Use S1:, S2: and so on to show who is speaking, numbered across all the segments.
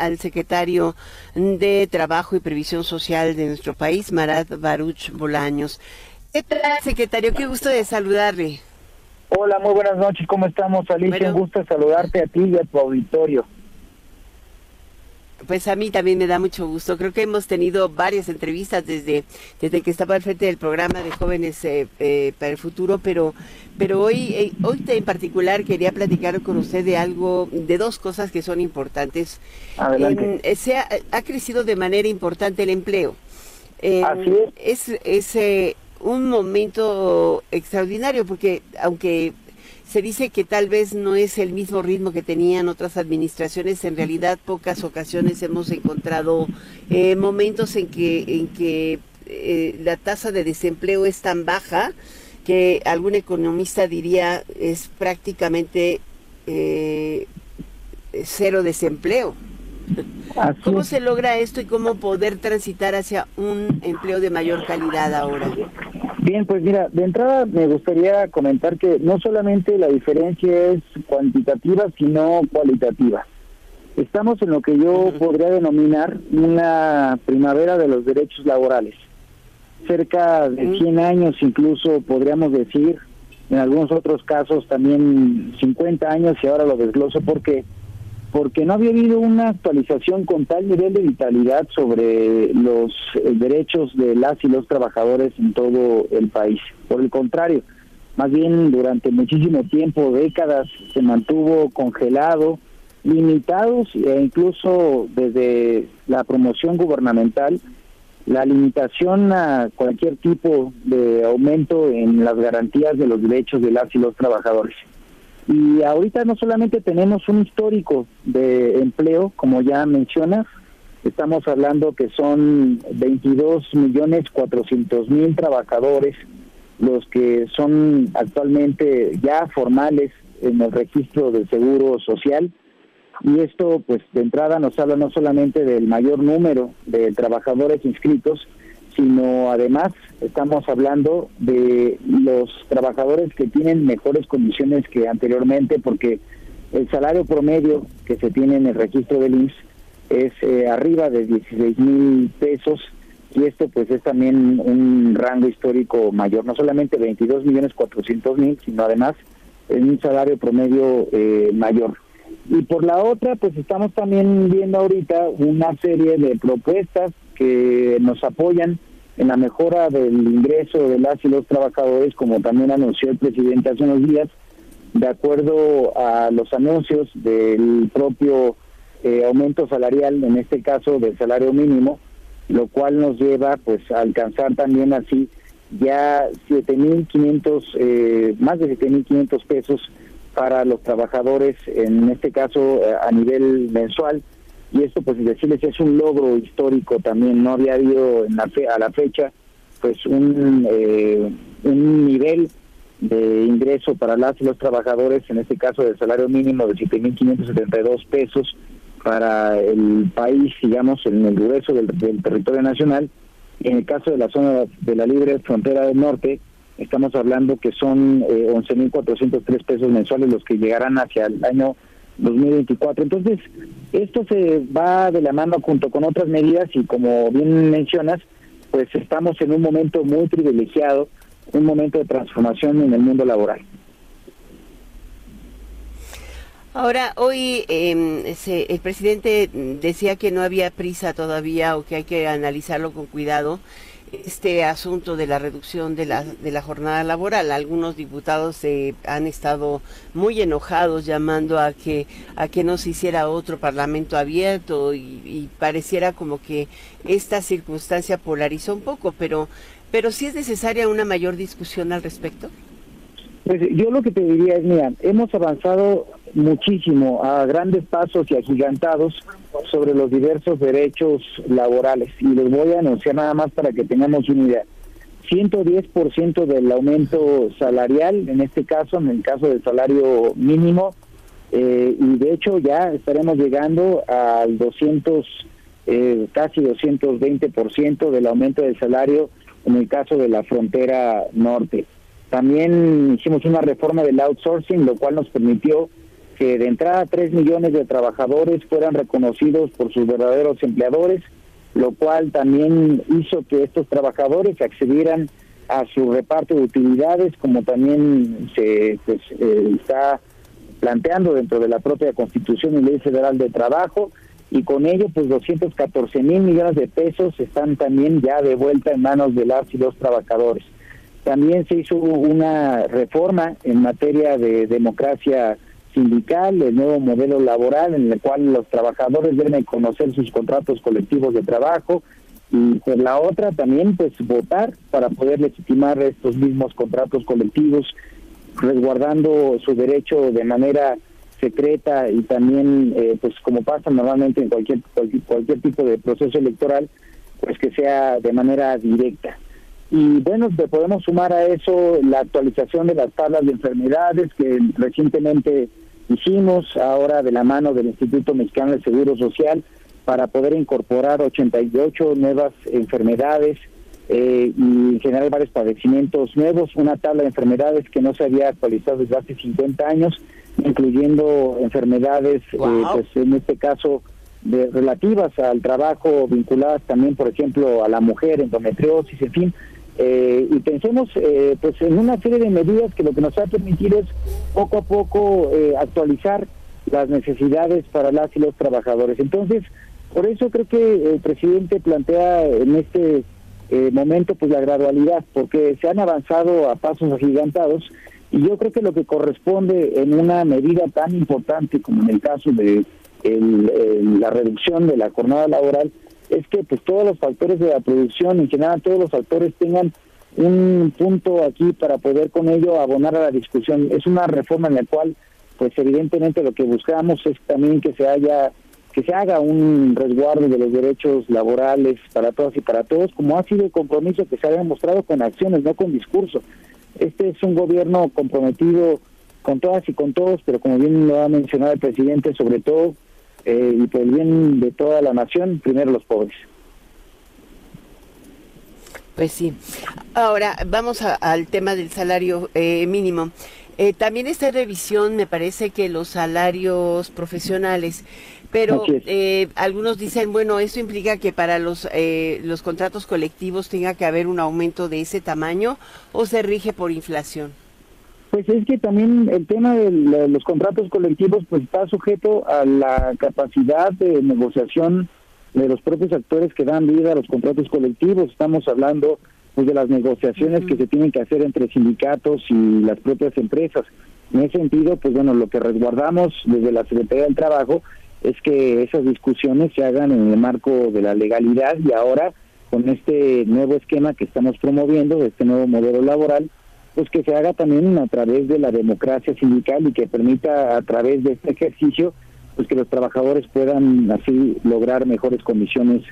S1: al secretario de Trabajo y Previsión Social de nuestro país, Marat Baruch Bolaños. ¿Qué tal, secretario? Qué gusto de saludarle.
S2: Hola, muy buenas noches. ¿Cómo estamos, Alicia? Un gusto saludarte a ti y a tu auditorio.
S1: Pues a mí también me da mucho gusto. Creo que hemos tenido varias entrevistas desde, desde que estaba al frente del programa de jóvenes eh, eh, para el futuro, pero, pero hoy, eh, hoy en particular quería platicar con usted de algo, de dos cosas que son importantes.
S2: Adelante.
S1: se ha, ha, crecido de manera importante el empleo.
S2: Así
S1: es. Es, es un momento extraordinario porque aunque se dice que tal vez no es el mismo ritmo que tenían otras administraciones. En realidad, pocas ocasiones hemos encontrado eh, momentos en que, en que eh, la tasa de desempleo es tan baja que algún economista diría es prácticamente eh, cero desempleo. ¿Cómo se logra esto y cómo poder transitar hacia un empleo de mayor calidad ahora?
S2: Bien, pues mira, de entrada me gustaría comentar que no solamente la diferencia es cuantitativa, sino cualitativa. Estamos en lo que yo podría denominar una primavera de los derechos laborales. Cerca de 100 años incluso podríamos decir, en algunos otros casos también 50 años y ahora lo desgloso porque porque no había habido una actualización con tal nivel de vitalidad sobre los eh, derechos de las y los trabajadores en todo el país. Por el contrario, más bien durante muchísimo tiempo, décadas, se mantuvo congelado, limitados e incluso desde la promoción gubernamental, la limitación a cualquier tipo de aumento en las garantías de los derechos de las y los trabajadores. Y ahorita no solamente tenemos un histórico de empleo, como ya mencionas, estamos hablando que son 22 millones 400 mil trabajadores los que son actualmente ya formales en el registro del Seguro Social. Y esto, pues de entrada nos habla no solamente del mayor número de trabajadores inscritos, sino además estamos hablando de los trabajadores que tienen mejores condiciones que anteriormente, porque el salario promedio que se tiene en el registro del IMSS es eh, arriba de 16 mil pesos y esto pues es también un rango histórico mayor, no solamente 22 millones 400 mil, sino además en un salario promedio eh, mayor. Y por la otra, pues estamos también viendo ahorita una serie de propuestas que nos apoyan en la mejora del ingreso de las y los trabajadores, como también anunció el presidente hace unos días, de acuerdo a los anuncios del propio eh, aumento salarial, en este caso del salario mínimo, lo cual nos lleva pues a alcanzar también así ya 7.500, eh, más de 7.500 pesos para los trabajadores, en este caso eh, a nivel mensual, y esto pues decirles es un logro histórico también no había habido en la fe, a la fecha pues un eh, un nivel de ingreso para las los trabajadores en este caso del salario mínimo de 7.572 pesos para el país digamos en el grueso del, territorio nacional. En el caso de la zona de la libre frontera del norte estamos hablando que son eh, 11.403 pesos mensuales los que llegarán hacia el año 2024. Entonces, esto se va de la mano junto con otras medidas y como bien mencionas, pues estamos en un momento muy privilegiado, un momento de transformación en el mundo laboral.
S1: Ahora, hoy eh, el presidente decía que no había prisa todavía o que hay que analizarlo con cuidado este asunto de la reducción de la, de la jornada laboral. Algunos diputados se han estado muy enojados llamando a que, a que no se hiciera otro parlamento abierto y, pareciera como que esta circunstancia polarizó un poco, pero, pero sí es necesaria una mayor discusión al respecto.
S2: Pues yo lo que te diría es, mira, hemos avanzado muchísimo a grandes pasos y agigantados sobre los diversos derechos laborales y les voy a anunciar nada más para que tengamos una idea. 110% del aumento salarial, en este caso, en el caso del salario mínimo, eh, y de hecho ya estaremos llegando al 200, eh, casi 220% del aumento del salario en el caso de la frontera norte. También hicimos una reforma del outsourcing, lo cual nos permitió que de entrada 3 millones de trabajadores fueran reconocidos por sus verdaderos empleadores, lo cual también hizo que estos trabajadores accedieran a su reparto de utilidades, como también se pues, eh, está planteando dentro de la propia Constitución y Ley Federal de Trabajo, y con ello pues 214 mil millones de pesos están también ya de vuelta en manos de las y los trabajadores. También se hizo una reforma en materia de democracia sindical, el nuevo modelo laboral en el cual los trabajadores deben conocer sus contratos colectivos de trabajo y por la otra también pues votar para poder legitimar estos mismos contratos colectivos resguardando su derecho de manera secreta y también eh, pues como pasa normalmente en cualquier, cualquier cualquier tipo de proceso electoral pues que sea de manera directa. Y bueno podemos sumar a eso la actualización de las tablas de enfermedades que recientemente hicimos ahora de la mano del Instituto Mexicano de Seguro Social para poder incorporar 88 nuevas enfermedades eh, y generar varios padecimientos nuevos, una tabla de enfermedades que no se había actualizado desde hace 50 años, incluyendo enfermedades, eh, pues en este caso, de, relativas al trabajo, vinculadas también, por ejemplo, a la mujer, endometriosis, en fin, eh, y pensemos eh, pues en una serie de medidas que lo que nos va a permitir es poco a poco eh, actualizar las necesidades para las y los trabajadores. Entonces, por eso creo que el presidente plantea en este momento pues la gradualidad, porque se han avanzado a pasos agigantados y yo creo que lo que corresponde en una medida tan importante como en el caso de la reducción de la jornada laboral es que pues todos los factores de la producción, en general todos los factores tengan un punto aquí para poder con ello abonar a la discusión. Es una reforma en la cual pues evidentemente lo que buscamos es también que se haya que se haga un resguardo de los derechos laborales para todas y para todos, como ha sido el compromiso que se ha demostrado con acciones, no con discurso. Este es un gobierno comprometido con todas y con todos, pero como bien lo ha mencionado el presidente, sobre todo eh, y por el bien de toda la nación, primero los pobres.
S1: Pues sí. Ahora vamos al tema del salario eh, mínimo. Eh, también esta revisión me parece que los salarios profesionales, pero algunos dicen, bueno, eso implica que para los, los contratos colectivos tenga que haber un aumento de ese tamaño o se rige por inflación.
S2: Pues es que también el tema de los contratos colectivos pues está sujeto a la capacidad de negociación de los propios actores que dan vida a los contratos colectivos. Estamos hablando pues de las negociaciones que se tienen que hacer entre sindicatos y las propias empresas. En ese sentido, pues bueno, lo que resguardamos desde la Secretaría del Trabajo es que esas discusiones se hagan en el marco de la legalidad y ahora con este nuevo esquema que estamos promoviendo, este nuevo modelo laboral, pues que se haga también a través de la democracia sindical y que permita a través de este ejercicio pues que los trabajadores puedan así lograr mejores condiciones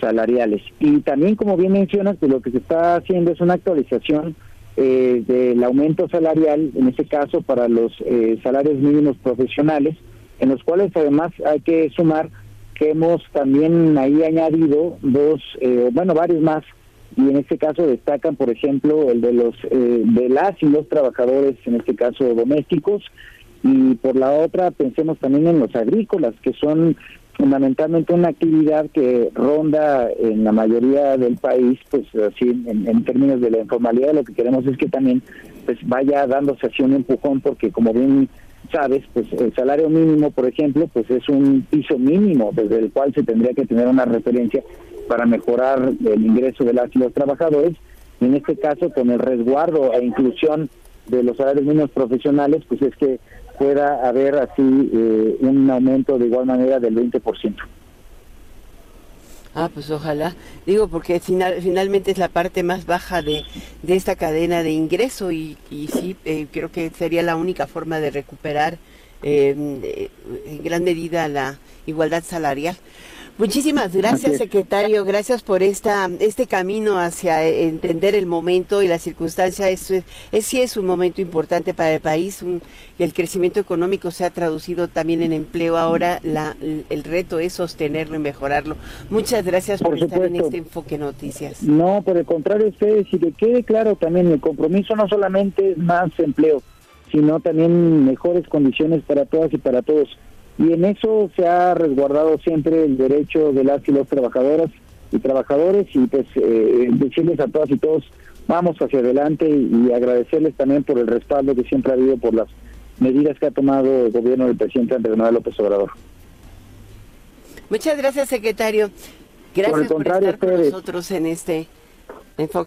S2: salariales. Y también, como bien mencionas, pues lo que se está haciendo es una actualización eh, del aumento salarial, en este caso para los eh, salarios mínimos profesionales, en los cuales además hay que sumar que hemos también ahí añadido dos, eh, bueno, varios más y en este caso destacan, por ejemplo, el de los eh, de las y los trabajadores, en este caso domésticos, y por la otra pensemos también en los agrícolas, que son fundamentalmente una actividad que ronda en la mayoría del país, pues así en, términos de la informalidad, lo que queremos es que también pues vaya dándose así un empujón, porque como bien sabes, pues el salario mínimo, por ejemplo, pues es un piso mínimo desde el cual se tendría que tener una referencia para mejorar el ingreso de las y los trabajadores. En este caso, con el resguardo e inclusión de los salarios mínimos profesionales, pues es que pueda haber así eh, un aumento de igual manera del 20%.
S1: Ah, pues ojalá. Digo, porque final, finalmente es la parte más baja de, de esta cadena de ingreso y, y sí, eh, creo que sería la única forma de recuperar eh, en gran medida la igualdad salarial. Muchísimas gracias, secretario. Gracias por esta este camino hacia entender el momento y la circunstancia. Es, es sí es un momento importante para el país. el crecimiento económico se ha traducido también en empleo. Ahora la, el reto es sostenerlo y mejorarlo. Muchas gracias por, estar en este enfoque noticias.
S2: No, por el contrario, ustedes y que quede claro también el compromiso no solamente más empleo, sino también mejores condiciones para todas y para todos. Y en eso se ha resguardado siempre el derecho de las y los trabajadoras y trabajadores y pues eh, decirles a todas y todos vamos hacia adelante y, agradecerles también por el respaldo que siempre ha habido por las medidas que ha tomado el gobierno del presidente Andrés Manuel López Obrador.
S1: Muchas gracias, secretario. Gracias por, estar con nosotros en este enfoque.